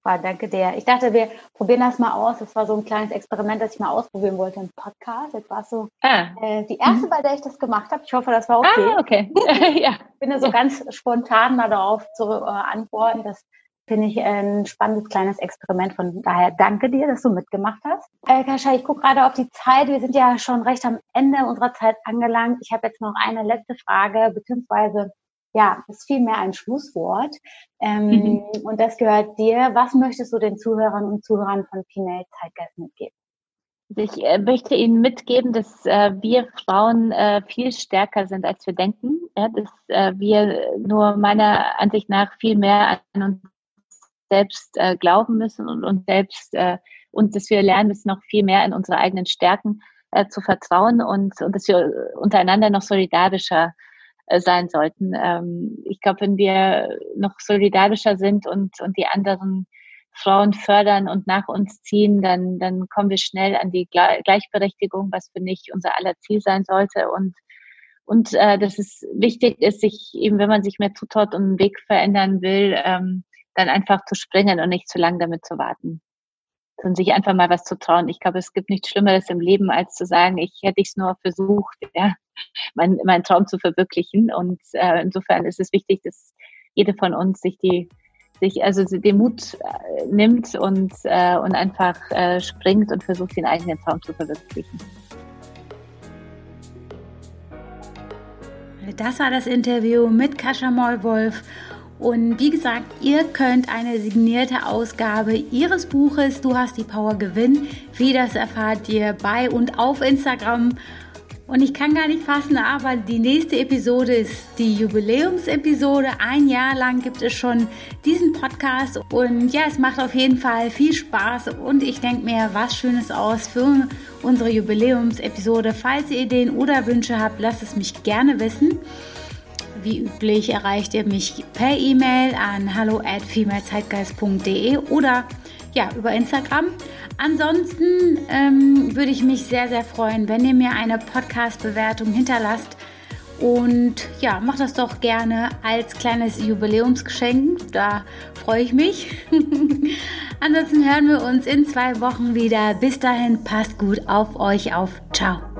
War, danke dir. Ich dachte, wir probieren das mal aus. Das war so ein kleines Experiment, das ich mal ausprobieren wollte im Podcast. Jetzt war es so ah. äh, die erste, mhm. bei der ich das gemacht habe. Ich hoffe, das war okay. Ah, okay. [LAUGHS] ja. Ich bin da so ganz spontan mal darauf zu äh, antworten. Das finde ich ein spannendes kleines Experiment. Von daher danke dir, dass du mitgemacht hast. Äh, Kascha, ich gucke gerade auf die Zeit. Wir sind ja schon recht am Ende unserer Zeit angelangt. Ich habe jetzt noch eine letzte Frage, beziehungsweise ja, ist vielmehr ein Schlusswort. Ähm, mhm. Und das gehört dir. Was möchtest du den Zuhörern und Zuhörern von Female Zeitgeist mitgeben? Ich äh, möchte Ihnen mitgeben, dass äh, wir Frauen äh, viel stärker sind, als wir denken. Ja, dass äh, wir nur meiner Ansicht nach viel mehr an uns selbst äh, glauben müssen und uns selbst und dass wir lernen müssen, noch viel mehr in unsere eigenen Stärken zu vertrauen und, und dass wir untereinander noch solidarischer äh, sein sollten. Ähm, ich glaube, wenn wir noch solidarischer sind und, und die anderen Frauen fördern und nach uns ziehen, dann, dann kommen wir schnell an die Gleichberechtigung, was für mich unser aller Ziel sein sollte. Und, Und äh, dass es wichtig ist, sich eben, wenn man sich mehr zutraut und einen Weg verändern will, ähm, dann einfach zu springen und nicht zu lange damit zu warten. Sondern sich einfach mal was zu trauen. Ich glaube, es gibt nichts Schlimmeres im Leben, als zu sagen, ich hätte es nur versucht, [LAUGHS] ja, meinen mein Traum zu verwirklichen. Und äh, insofern ist es wichtig, dass jede von uns sich die sich also den Mut äh, nimmt und, äh, und einfach äh, springt und versucht, den eigenen Traum zu verwirklichen. Das war das Interview mit Kascha Mollwolf. Und wie gesagt, ihr könnt eine signierte Ausgabe ihres Buches Du hast die Power gewinnen. Wie das erfahrt ihr bei und auf Instagram. Und ich kann gar nicht fassen, aber die nächste Episode ist die Jubiläumsepisode. Ein Jahr lang gibt es schon diesen Podcast und ja, es macht auf jeden Fall viel Spaß und ich denke mir was Schönes aus für unsere Jubiläumsepisode. Falls ihr Ideen oder Wünsche habt, lasst es mich gerne wissen. Wie üblich erreicht ihr mich per E-Mail an hallo at femalezeitgeist.de oder ja, über Instagram. Ansonsten ähm, würde ich mich sehr, sehr freuen, wenn ihr mir eine Podcast-Bewertung hinterlasst. Und ja, macht das doch gerne als kleines Jubiläumsgeschenk. Da freue ich mich. [LAUGHS] Ansonsten hören wir uns in zwei Wochen wieder. Bis dahin, passt gut auf euch auf. Ciao.